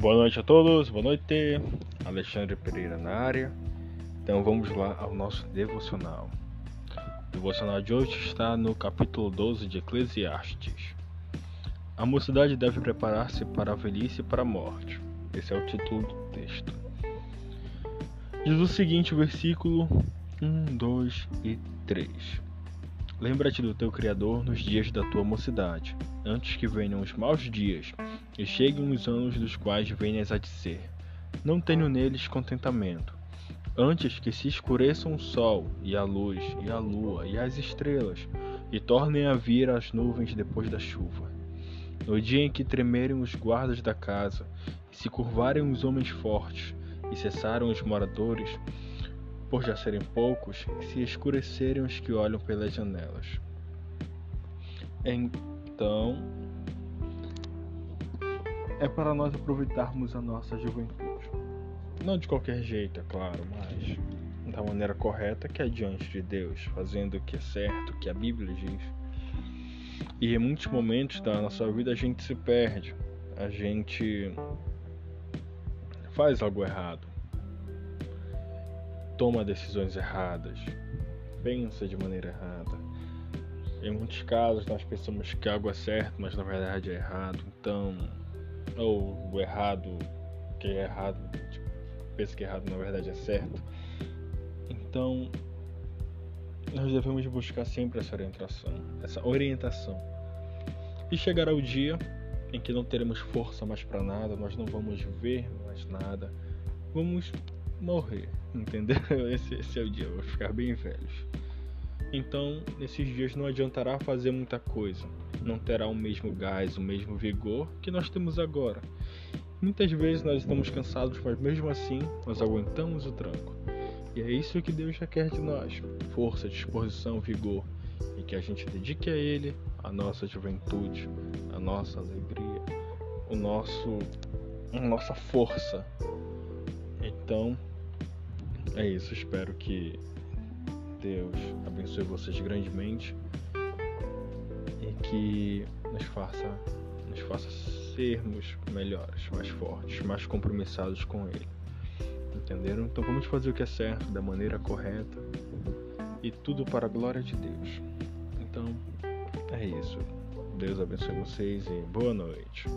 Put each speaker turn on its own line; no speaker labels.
Boa noite a todos, boa noite. Alexandre Pereira na área. Então vamos lá ao nosso devocional. O devocional de hoje está no capítulo 12 de Eclesiastes. A mocidade deve preparar-se para a velhice e para a morte. Esse é o título do texto. Diz o seguinte versículo 1, 2 e 3. Lembra-te do teu Criador nos dias da tua mocidade, antes que venham os maus dias e cheguem os anos dos quais venhas a dizer: Não tenho neles contentamento. Antes que se escureçam o sol e a luz e a lua e as estrelas, e tornem a vir as nuvens depois da chuva. No dia em que tremerem os guardas da casa, e se curvarem os homens fortes, e cessaram os moradores, por já serem poucos, se escurecerem os que olham pelas janelas. Então, é para nós aproveitarmos a nossa juventude. Não de qualquer jeito, é claro, mas da maneira correta que é diante de Deus, fazendo o que é certo, o que a Bíblia diz. E em muitos momentos da nossa vida a gente se perde, a gente faz algo errado, toma decisões erradas, pensa de maneira errada. Em muitos casos nós pensamos que algo é certo, mas na verdade é errado. Então, ou o errado, que é errado, tipo, pensa que é errado na verdade é certo. Então, nós devemos buscar sempre essa orientação, essa orientação. E chegará o dia em que não teremos força mais para nada, nós não vamos ver mais nada, vamos morrer, entendeu? Esse, esse é o dia, vamos ficar bem velhos. Então, nesses dias não adiantará fazer muita coisa, não terá o mesmo gás, o mesmo vigor que nós temos agora. Muitas vezes nós estamos cansados, mas mesmo assim nós aguentamos o tranco. E é isso que Deus já quer de nós: força, disposição, vigor, e que a gente dedique a Ele a nossa juventude, a nossa alegria, o nosso, a nossa força. Então, é isso. Espero que Deus abençoe vocês grandemente e que nos faça, nos faça sermos melhores, mais fortes, mais compromissados com Ele. Entenderam? Então vamos fazer o que é certo, da maneira correta e tudo para a glória de Deus. Então é isso. Deus abençoe vocês e boa noite.